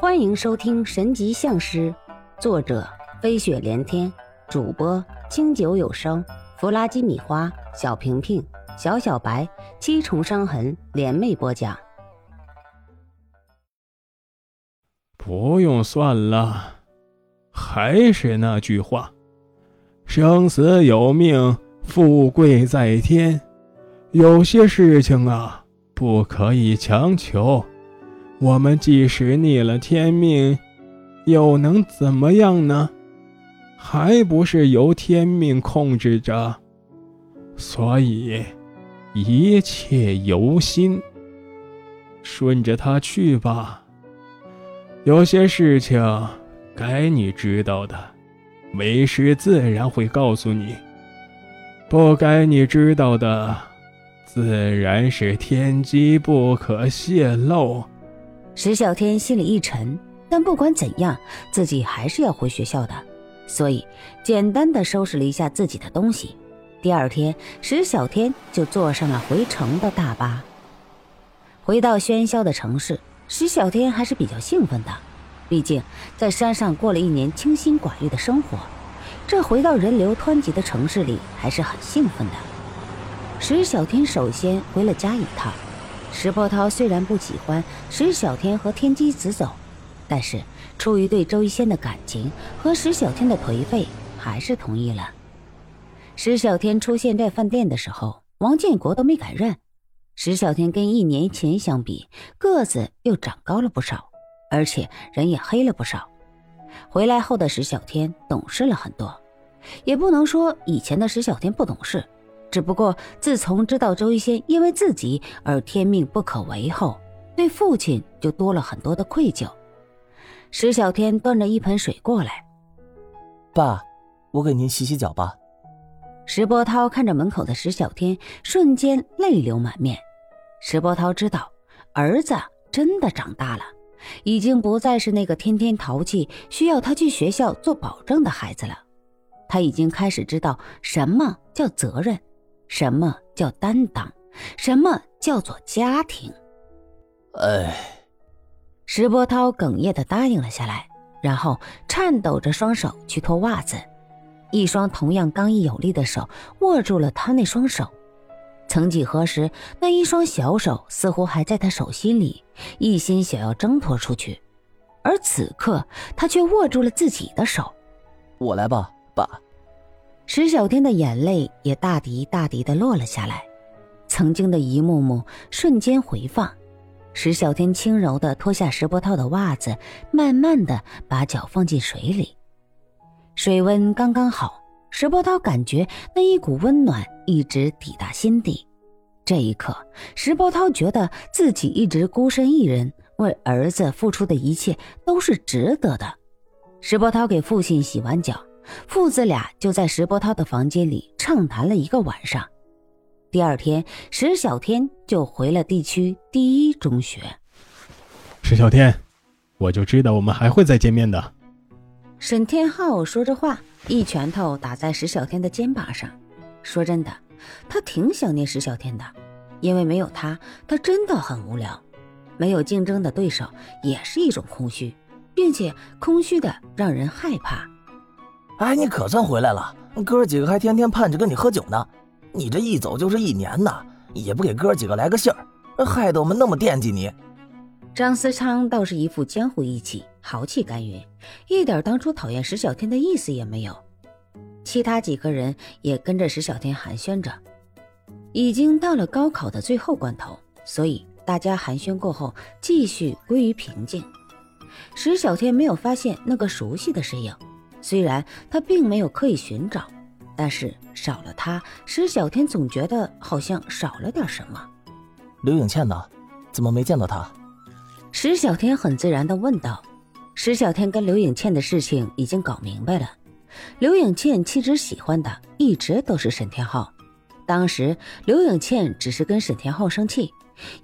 欢迎收听《神级相师》，作者飞雪连天，主播清酒有声，弗拉基米花，小平平，小小白，七重伤痕联袂播讲。不用算了，还是那句话，生死有命，富贵在天。有些事情啊，不可以强求。我们即使逆了天命，又能怎么样呢？还不是由天命控制着。所以，一切由心，顺着他去吧。有些事情，该你知道的，为师自然会告诉你；不该你知道的。自然是天机不可泄露。石小天心里一沉，但不管怎样，自己还是要回学校的，所以简单的收拾了一下自己的东西。第二天，石小天就坐上了回城的大巴。回到喧嚣的城市，石小天还是比较兴奋的，毕竟在山上过了一年清心寡欲的生活，这回到人流湍急的城市里还是很兴奋的。石小天首先回了家一趟。石波涛虽然不喜欢石小天和天机子走，但是出于对周一仙的感情和石小天的颓废，还是同意了。石小天出现在饭店的时候，王建国都没敢认。石小天跟一年前相比，个子又长高了不少，而且人也黑了不少。回来后的石小天懂事了很多，也不能说以前的石小天不懂事。只不过，自从知道周一仙因为自己而天命不可违后，对父亲就多了很多的愧疚。石小天端着一盆水过来，爸，我给您洗洗脚吧。石波涛看着门口的石小天，瞬间泪流满面。石波涛知道，儿子真的长大了，已经不再是那个天天淘气、需要他去学校做保证的孩子了。他已经开始知道什么叫责任。什么叫担当？什么叫做家庭？哎，石波涛哽咽的答应了下来，然后颤抖着双手去脱袜子，一双同样刚毅有力的手握住了他那双手。曾几何时，那一双小手似乎还在他手心里，一心想要挣脱出去，而此刻他却握住了自己的手。我来吧，爸。石小天的眼泪也大滴大滴的落了下来，曾经的一幕幕瞬间回放。石小天轻柔的脱下石波涛的袜子，慢慢的把脚放进水里，水温刚刚好。石波涛感觉那一股温暖一直抵达心底。这一刻，石波涛觉得自己一直孤身一人为儿子付出的一切都是值得的。石波涛给父亲洗完脚。父子俩就在石波涛的房间里畅谈了一个晚上。第二天，石小天就回了地区第一中学。石小天，我就知道我们还会再见面的。沈天浩说着话，一拳头打在石小天的肩膀上。说真的，他挺想念石小天的，因为没有他，他真的很无聊。没有竞争的对手也是一种空虚，并且空虚的让人害怕。哎，你可算回来了！哥几个还天天盼着跟你喝酒呢。你这一走就是一年呐，也不给哥几个来个信儿，害得我们那么惦记你。张思昌倒是一副江湖义气、豪气干云，一点当初讨厌石小天的意思也没有。其他几个人也跟着石小天寒暄着。已经到了高考的最后关头，所以大家寒暄过后继续归于平静。石小天没有发现那个熟悉的身影。虽然他并没有刻意寻找，但是少了他，石小天总觉得好像少了点什么。刘颖倩呢？怎么没见到她？石小天很自然的问道。石小天跟刘颖倩的事情已经搞明白了。刘颖倩其实喜欢的一直都是沈天浩，当时刘颖倩只是跟沈天浩生气，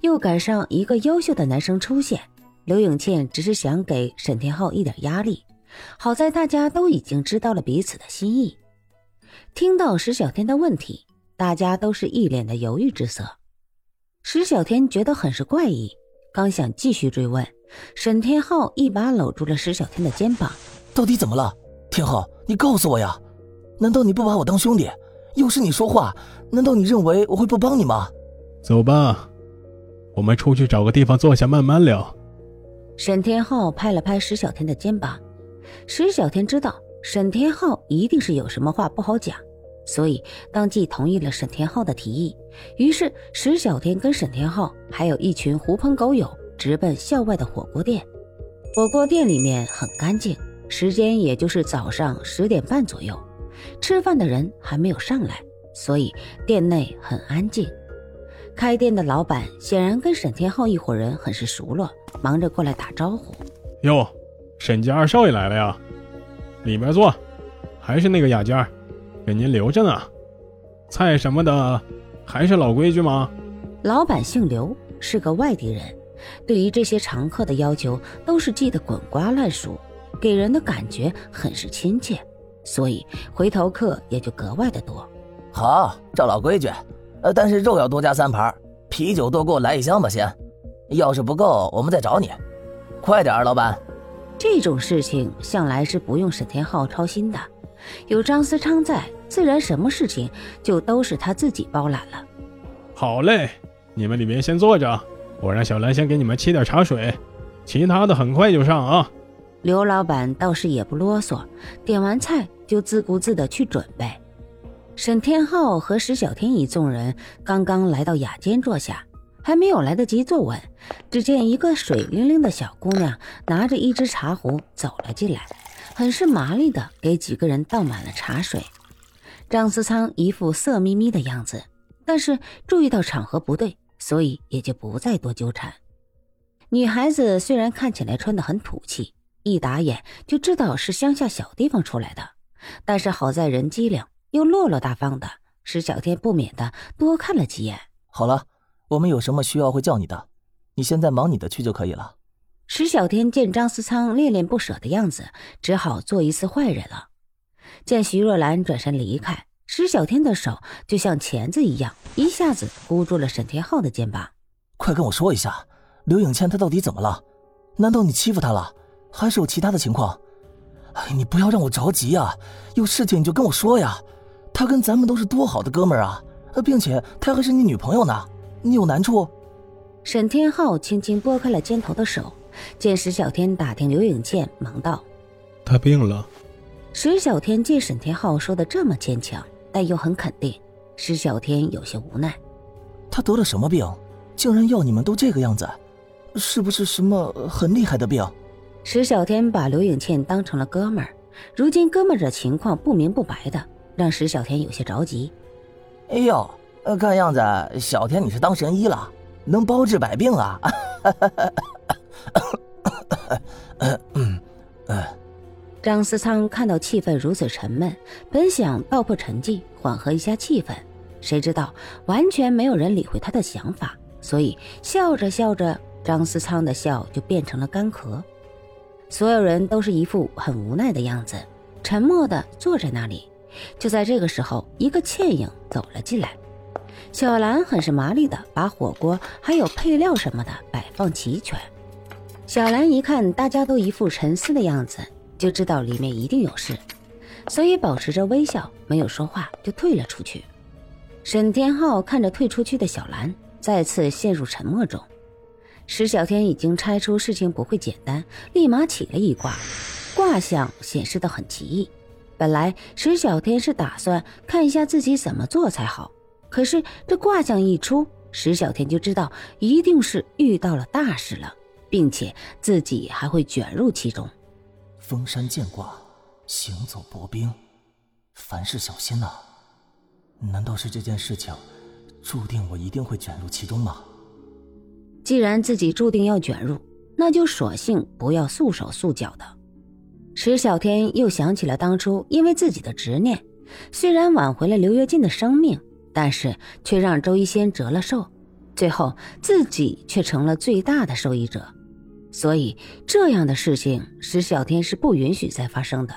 又赶上一个优秀的男生出现，刘颖倩只是想给沈天浩一点压力。好在大家都已经知道了彼此的心意。听到石小天的问题，大家都是一脸的犹豫之色。石小天觉得很是怪异，刚想继续追问，沈天浩一把搂住了石小天的肩膀。到底怎么了？天浩，你告诉我呀！难道你不把我当兄弟？又是你说话，难道你认为我会不帮你吗？走吧，我们出去找个地方坐下，慢慢聊。沈天浩拍了拍石小天的肩膀。石小天知道沈天浩一定是有什么话不好讲，所以当即同意了沈天浩的提议。于是石小天跟沈天浩还有一群狐朋狗友直奔校外的火锅店。火锅店里面很干净，时间也就是早上十点半左右。吃饭的人还没有上来，所以店内很安静。开店的老板显然跟沈天浩一伙人很是熟络，忙着过来打招呼：“哟，沈家二少爷来了呀，里面坐，还是那个雅间，给您留着呢。菜什么的，还是老规矩吗？”老板姓刘，是个外地人，对于这些常客的要求都是记得滚瓜烂熟，给人的感觉很是亲切。所以回头客也就格外的多。好，照老规矩，呃，但是肉要多加三盘，啤酒多给我来一箱吧，先。要是不够，我们再找你。快点，老板。这种事情向来是不用沈天浩操心的，有张思昌在，自然什么事情就都是他自己包揽了。好嘞，你们里面先坐着，我让小兰先给你们沏点茶水，其他的很快就上啊。刘老板倒是也不啰嗦，点完菜就自顾自的去准备。沈天浩和石小天一众人刚刚来到雅间坐下，还没有来得及坐稳，只见一个水灵灵的小姑娘拿着一只茶壶走了进来，很是麻利的给几个人倒满了茶水。张思仓一副色眯眯的样子，但是注意到场合不对，所以也就不再多纠缠。女孩子虽然看起来穿得很土气。一打眼就知道是乡下小地方出来的，但是好在人机灵又落落大方的，石小天不免的多看了几眼。好了，我们有什么需要会叫你的，你现在忙你的去就可以了。石小天见张思仓恋恋不舍的样子，只好做一次坏人了。见徐若兰转身离开，石小天的手就像钳子一样，一下子箍住了沈天浩的肩膀。快跟我说一下，刘影倩她到底怎么了？难道你欺负她了？还是有其他的情况，哎，你不要让我着急呀！有事情你就跟我说呀。她跟咱们都是多好的哥们儿啊，并且她还是你女朋友呢。你有难处？沈天浩轻轻拨开了肩头的手，见石小天打听刘颖倩，忙道：“她病了。”石小天见沈天浩说的这么坚强，但又很肯定，石小天有些无奈。他得了什么病，竟然要你们都这个样子？是不是什么很厉害的病？石小天把刘颖倩当成了哥们儿，如今哥们儿的情况不明不白的，让石小天有些着急。哎呦，呃看样子小天你是当神医了，能包治百病啊！张思仓看到气氛如此沉闷，本想道破沉寂，缓和一下气氛，谁知道完全没有人理会他的想法，所以笑着笑着，张思仓的笑就变成了干咳。所有人都是一副很无奈的样子，沉默的坐在那里。就在这个时候，一个倩影走了进来。小兰很是麻利的把火锅还有配料什么的摆放齐全。小兰一看大家都一副沉思的样子，就知道里面一定有事，所以保持着微笑，没有说话，就退了出去。沈天浩看着退出去的小兰，再次陷入沉默中。石小天已经猜出事情不会简单，立马起了一卦，卦象显示的很奇异。本来石小天是打算看一下自己怎么做才好，可是这卦象一出，石小天就知道一定是遇到了大事了，并且自己还会卷入其中。封山见卦，行走薄冰，凡事小心呐。难道是这件事情注定我一定会卷入其中吗？既然自己注定要卷入，那就索性不要束手束脚的。石小天又想起了当初因为自己的执念，虽然挽回了刘跃进的生命，但是却让周一仙折了寿，最后自己却成了最大的受益者。所以这样的事情，石小天是不允许再发生的。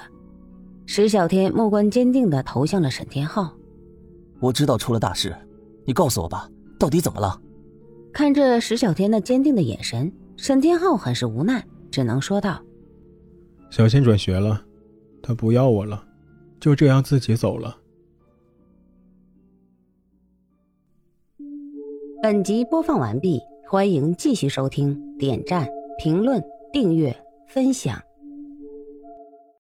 石小天目光坚定地投向了沈天浩：“我知道出了大事，你告诉我吧，到底怎么了？”看着石小天那坚定的眼神，沈天浩很是无奈，只能说道：“小仙转学了，他不要我了，就这样自己走了。”本集播放完毕，欢迎继续收听，点赞、评论、订阅、分享。